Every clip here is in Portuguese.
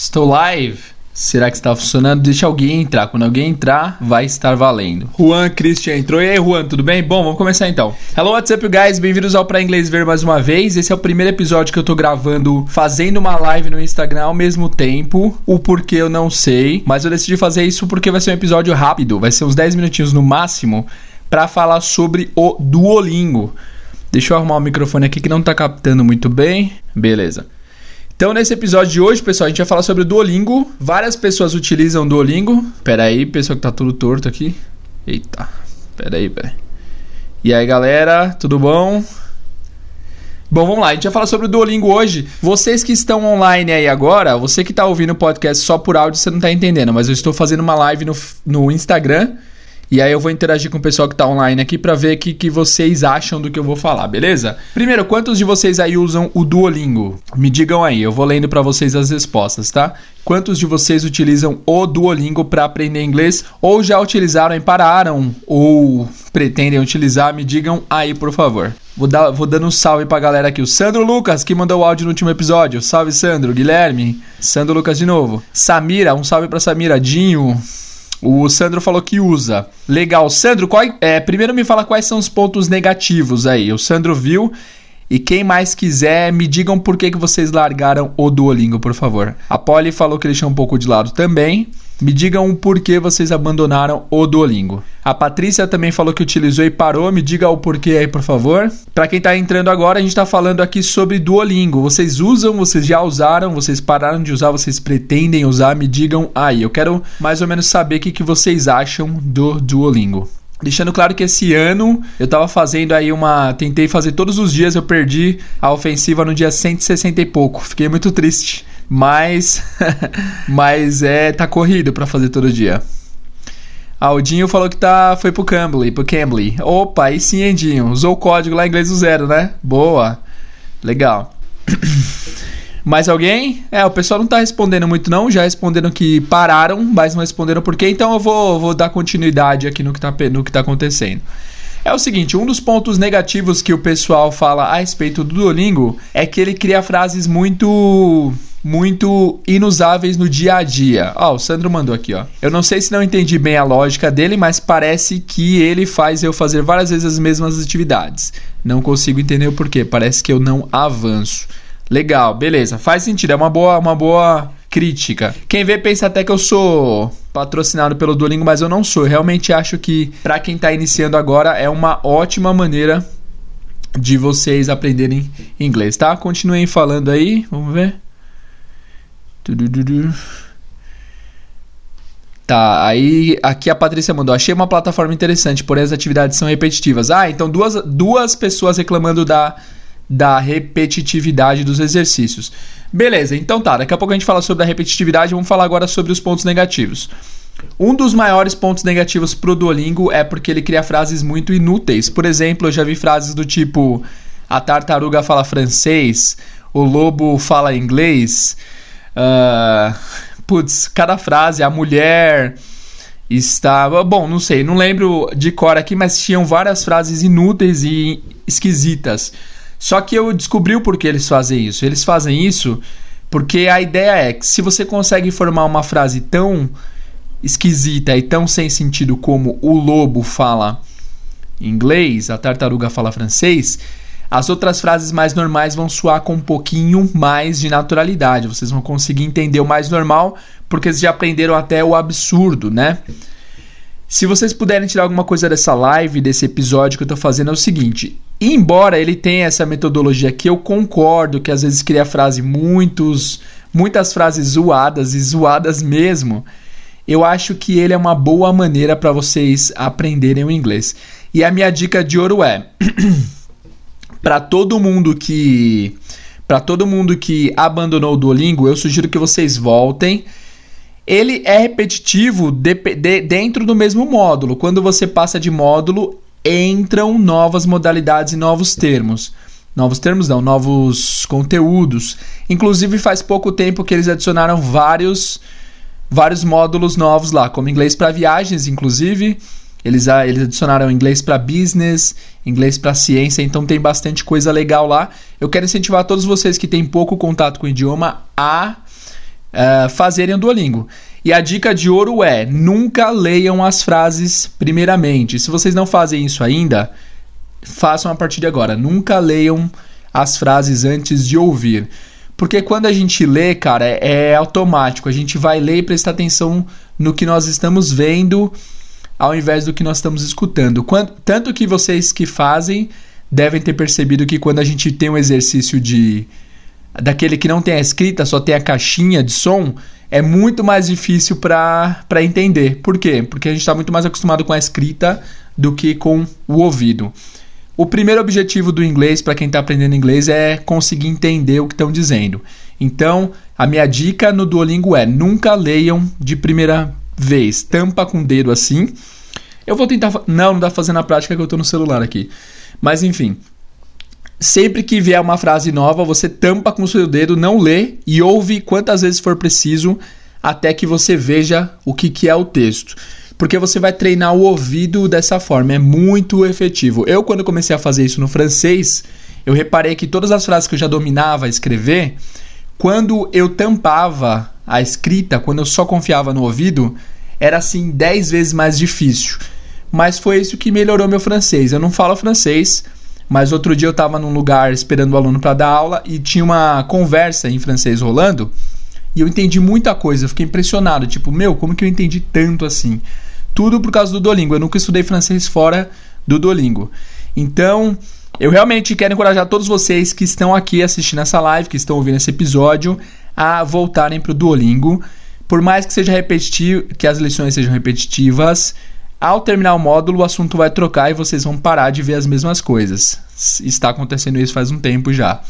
Estou live. Será que está funcionando? Deixa alguém entrar. Quando alguém entrar, vai estar valendo. Juan Christian entrou. E aí, Juan, tudo bem? Bom, vamos começar então. Hello, what's up, guys? Bem-vindos ao Pra Inglês Ver mais uma vez. Esse é o primeiro episódio que eu tô gravando fazendo uma live no Instagram ao mesmo tempo. O porquê eu não sei, mas eu decidi fazer isso porque vai ser um episódio rápido. Vai ser uns 10 minutinhos no máximo para falar sobre o Duolingo. Deixa eu arrumar o microfone aqui que não tá captando muito bem. Beleza. Então, nesse episódio de hoje, pessoal, a gente vai falar sobre o Duolingo. Várias pessoas utilizam o Duolingo. Pera aí, pessoal que tá tudo torto aqui. Eita, pera aí, pera aí. E aí, galera, tudo bom? Bom, vamos lá, a gente vai falar sobre o Duolingo hoje. Vocês que estão online aí agora, você que está ouvindo o podcast só por áudio, você não está entendendo, mas eu estou fazendo uma live no, no Instagram e aí eu vou interagir com o pessoal que está online aqui para ver o que, que vocês acham do que eu vou falar, beleza? Primeiro, quantos de vocês aí usam o Duolingo? Me digam aí, eu vou lendo para vocês as respostas, tá? Quantos de vocês utilizam o Duolingo para aprender inglês ou já utilizaram e pararam ou pretendem utilizar? Me digam aí, por favor. Vou, dar, vou dando um salve pra galera aqui. O Sandro Lucas, que mandou o áudio no último episódio. Salve, Sandro. Guilherme. Sandro Lucas de novo. Samira, um salve pra Samira. Dinho. O Sandro falou que usa. Legal. Sandro, qual, é, primeiro me fala quais são os pontos negativos aí. O Sandro viu. E quem mais quiser, me digam por que, que vocês largaram o Duolingo, por favor. A Polly falou que deixou um pouco de lado também. Me digam o porquê vocês abandonaram o Duolingo. A Patrícia também falou que utilizou e parou. Me diga o porquê aí, por favor. Para quem está entrando agora, a gente está falando aqui sobre Duolingo. Vocês usam, vocês já usaram, vocês pararam de usar, vocês pretendem usar? Me digam aí. Eu quero mais ou menos saber o que, que vocês acham do Duolingo. Deixando claro que esse ano eu tava fazendo aí uma. Tentei fazer todos os dias, eu perdi a ofensiva no dia 160 e pouco. Fiquei muito triste. Mas. mas é. Tá corrido para fazer todo dia. Aldinho falou que tá, foi pro Cambly, pro Cambly. Opa, aí sim, Endinho. Usou o código lá em inglês do zero, né? Boa. Legal. Mais alguém? É, o pessoal não tá respondendo muito não, já responderam que pararam, mas não responderam por quê, então eu vou, vou dar continuidade aqui no que, tá, no que tá acontecendo. É o seguinte, um dos pontos negativos que o pessoal fala a respeito do Duolingo é que ele cria frases muito muito inusáveis no dia a dia. Ó, oh, o Sandro mandou aqui, ó. Eu não sei se não entendi bem a lógica dele, mas parece que ele faz eu fazer várias vezes as mesmas atividades. Não consigo entender o porquê. Parece que eu não avanço. Legal, beleza. Faz sentido, é uma boa, uma boa crítica. Quem vê pensa até que eu sou patrocinado pelo Duolingo, mas eu não sou. Eu realmente acho que para quem está iniciando agora é uma ótima maneira de vocês aprenderem inglês, tá? Continuem falando aí, vamos ver. Tá, aí aqui a Patrícia mandou. Achei uma plataforma interessante, porém as atividades são repetitivas. Ah, então duas, duas pessoas reclamando da da repetitividade dos exercícios. Beleza, então tá, daqui a pouco a gente fala sobre a repetitividade, vamos falar agora sobre os pontos negativos. Um dos maiores pontos negativos pro Duolingo é porque ele cria frases muito inúteis. Por exemplo, eu já vi frases do tipo: a tartaruga fala francês, o lobo fala inglês. Uh, putz, cada frase, a mulher estava. Bom, não sei, não lembro de cor aqui, mas tinham várias frases inúteis e esquisitas. Só que eu descobri o porquê eles fazem isso. Eles fazem isso porque a ideia é que se você consegue formar uma frase tão esquisita e tão sem sentido como o lobo fala inglês, a tartaruga fala francês, as outras frases mais normais vão soar com um pouquinho mais de naturalidade. Vocês vão conseguir entender o mais normal porque vocês já aprenderam até o absurdo, né? Se vocês puderem tirar alguma coisa dessa live, desse episódio que eu estou fazendo, é o seguinte: embora ele tenha essa metodologia que eu concordo, que às vezes cria frase muitos, muitas frases zoadas e zoadas mesmo, eu acho que ele é uma boa maneira para vocês aprenderem o inglês. E a minha dica de ouro é para todo mundo que para todo mundo que abandonou o Duolingo, eu sugiro que vocês voltem ele é repetitivo de, de, dentro do mesmo módulo. Quando você passa de módulo, entram novas modalidades e novos termos. Novos termos não, novos conteúdos. Inclusive faz pouco tempo que eles adicionaram vários vários módulos novos lá, como inglês para viagens, inclusive. Eles, eles adicionaram inglês para business, inglês para ciência, então tem bastante coisa legal lá. Eu quero incentivar todos vocês que têm pouco contato com o idioma a uh, fazerem o Duolingo. E a dica de ouro é: nunca leiam as frases primeiramente. Se vocês não fazem isso ainda, façam a partir de agora. Nunca leiam as frases antes de ouvir. Porque quando a gente lê, cara, é, é automático. A gente vai ler e prestar atenção no que nós estamos vendo ao invés do que nós estamos escutando. Tanto que vocês que fazem devem ter percebido que quando a gente tem um exercício de daquele que não tem a escrita, só tem a caixinha de som, é muito mais difícil para entender. Por quê? Porque a gente está muito mais acostumado com a escrita do que com o ouvido. O primeiro objetivo do inglês, para quem está aprendendo inglês, é conseguir entender o que estão dizendo. Então, a minha dica no Duolingo é: nunca leiam de primeira vez. Tampa com o dedo assim. Eu vou tentar. Não, não dá pra fazer na prática que eu estou no celular aqui. Mas enfim, Sempre que vier uma frase nova, você tampa com o seu dedo, não lê e ouve quantas vezes for preciso até que você veja o que, que é o texto. Porque você vai treinar o ouvido dessa forma, é muito efetivo. Eu, quando comecei a fazer isso no francês, eu reparei que todas as frases que eu já dominava escrever, quando eu tampava a escrita, quando eu só confiava no ouvido, era assim 10 vezes mais difícil. Mas foi isso que melhorou meu francês. Eu não falo francês mas outro dia eu estava num lugar esperando o aluno para dar aula e tinha uma conversa em francês rolando e eu entendi muita coisa. Eu fiquei impressionado. Tipo, meu, como que eu entendi tanto assim? Tudo por causa do Duolingo. Eu nunca estudei francês fora do Duolingo. Então, eu realmente quero encorajar todos vocês que estão aqui assistindo essa live, que estão ouvindo esse episódio, a voltarem para o Duolingo. Por mais que seja repetitivo, que as lições sejam repetitivas, ao terminar o módulo, o assunto vai trocar e vocês vão parar de ver as mesmas coisas. Está acontecendo isso faz um tempo já.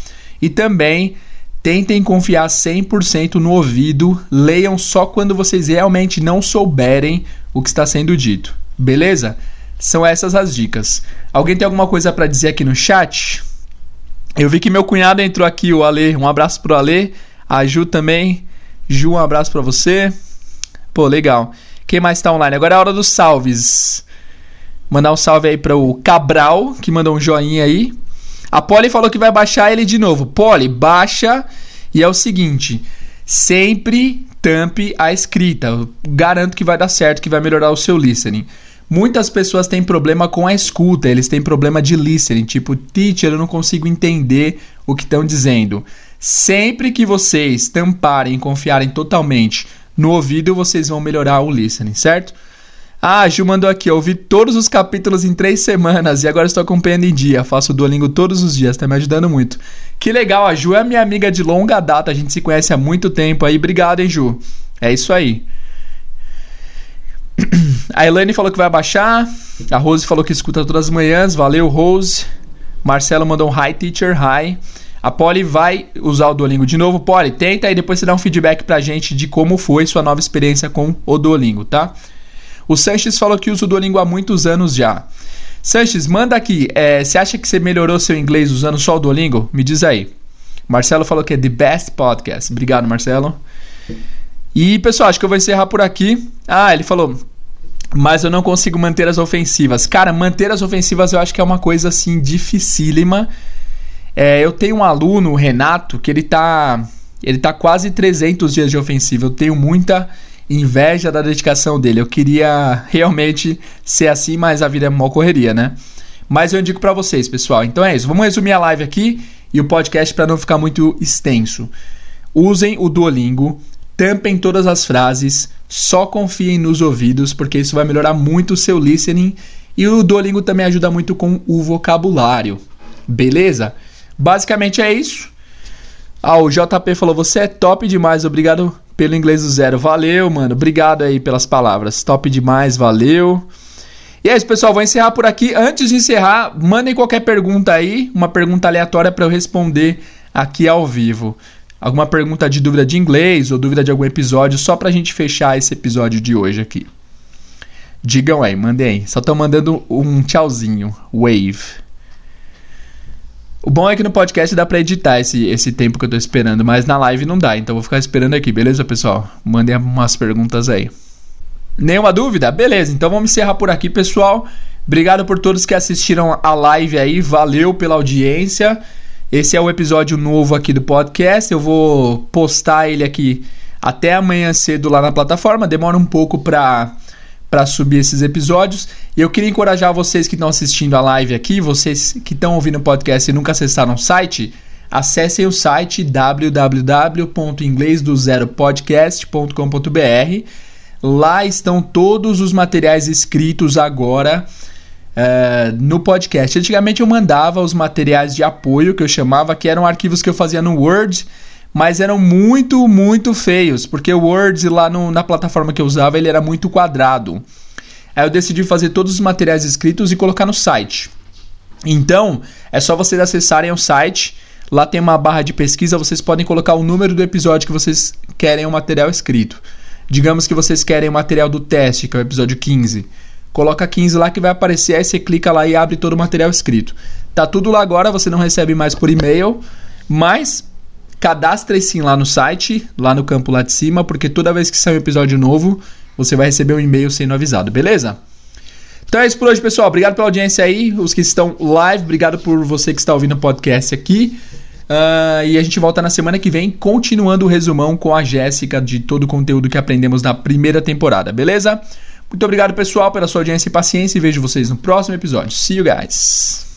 E também tentem confiar 100% no ouvido, leiam só quando vocês realmente não souberem o que está sendo dito. Beleza? São essas as dicas. Alguém tem alguma coisa para dizer aqui no chat? Eu vi que meu cunhado entrou aqui, o Ale. Um abraço pro Ale. A Ju também. Ju, um abraço para você. Pô, legal. Quem mais está online? Agora é a hora dos salves. Mandar um salve aí para o Cabral, que mandou um joinha aí. A Polly falou que vai baixar ele de novo. Polly, baixa. E é o seguinte: sempre tampe a escrita. Garanto que vai dar certo, que vai melhorar o seu listening. Muitas pessoas têm problema com a escuta, eles têm problema de listening, tipo, teacher, eu não consigo entender o que estão dizendo. Sempre que vocês tamparem e confiarem totalmente no ouvido, vocês vão melhorar o listening, certo? Ah, Ju mandou aqui, eu ouvi todos os capítulos em três semanas e agora estou acompanhando em dia. Faço Duolingo todos os dias, está me ajudando muito. Que legal, a Ju é minha amiga de longa data, a gente se conhece há muito tempo aí. Obrigado, hein, Ju. É isso aí. A Elaine falou que vai baixar. A Rose falou que escuta todas as manhãs. Valeu, Rose. Marcelo mandou um hi, teacher, hi. A Polly vai usar o Duolingo de novo. Polly, tenta e depois você dá um feedback pra gente de como foi sua nova experiência com o Duolingo, tá? O Sanches falou que usa o Duolingo há muitos anos já. Sanches, manda aqui. É, você acha que você melhorou seu inglês usando só o Duolingo? Me diz aí. Marcelo falou que é the best podcast. Obrigado, Marcelo. E, pessoal, acho que eu vou encerrar por aqui. Ah, ele falou. Mas eu não consigo manter as ofensivas. Cara, manter as ofensivas eu acho que é uma coisa assim dificílima. É, eu tenho um aluno, o Renato, que ele tá, ele tá quase 300 dias de ofensiva. Eu tenho muita inveja da dedicação dele. Eu queria realmente ser assim, mas a vida é uma correria, né? Mas eu indico para vocês, pessoal. Então é isso. Vamos resumir a live aqui e o podcast para não ficar muito extenso. Usem o Duolingo, tampem todas as frases, só confiem nos ouvidos, porque isso vai melhorar muito o seu listening. E o Duolingo também ajuda muito com o vocabulário. Beleza? Basicamente é isso. Ah, o JP falou: Você é top demais, obrigado pelo inglês do zero. Valeu, mano. Obrigado aí pelas palavras. Top demais, valeu. E é isso, pessoal. Vou encerrar por aqui. Antes de encerrar, mandem qualquer pergunta aí, uma pergunta aleatória para eu responder aqui ao vivo. Alguma pergunta de dúvida de inglês ou dúvida de algum episódio, só pra gente fechar esse episódio de hoje aqui. Digam aí, mandem aí. Só tô mandando um tchauzinho. Wave. O bom é que no podcast dá pra editar esse, esse tempo que eu tô esperando, mas na live não dá, então vou ficar esperando aqui, beleza, pessoal? Mandem umas perguntas aí. Nenhuma dúvida? Beleza, então vamos encerrar por aqui, pessoal. Obrigado por todos que assistiram a live aí, valeu pela audiência. Esse é o episódio novo aqui do podcast, eu vou postar ele aqui até amanhã cedo lá na plataforma. Demora um pouco para para subir esses episódios. E eu queria encorajar vocês que estão assistindo a live aqui, vocês que estão ouvindo o podcast e nunca acessaram o site, acessem o site www.inglesdozeropodcast.com.br. Lá estão todos os materiais escritos agora uh, no podcast. Antigamente eu mandava os materiais de apoio que eu chamava, que eram arquivos que eu fazia no Word mas eram muito, muito feios, porque o Word lá no, na plataforma que eu usava ele era muito quadrado. Aí eu decidi fazer todos os materiais escritos e colocar no site. Então, é só vocês acessarem o site, lá tem uma barra de pesquisa, vocês podem colocar o número do episódio que vocês querem o material escrito. Digamos que vocês querem o material do teste, que é o episódio 15. Coloca 15 lá que vai aparecer, aí você clica lá e abre todo o material escrito. Tá tudo lá agora, você não recebe mais por e-mail, mas cadastre sim lá no site, lá no campo lá de cima, porque toda vez que sair um episódio novo, você vai receber um e-mail sendo avisado, beleza? Então é isso por hoje, pessoal. Obrigado pela audiência aí, os que estão live, obrigado por você que está ouvindo o podcast aqui. Uh, e a gente volta na semana que vem, continuando o resumão com a Jéssica de todo o conteúdo que aprendemos na primeira temporada, beleza? Muito obrigado, pessoal, pela sua audiência e paciência e vejo vocês no próximo episódio. See you guys!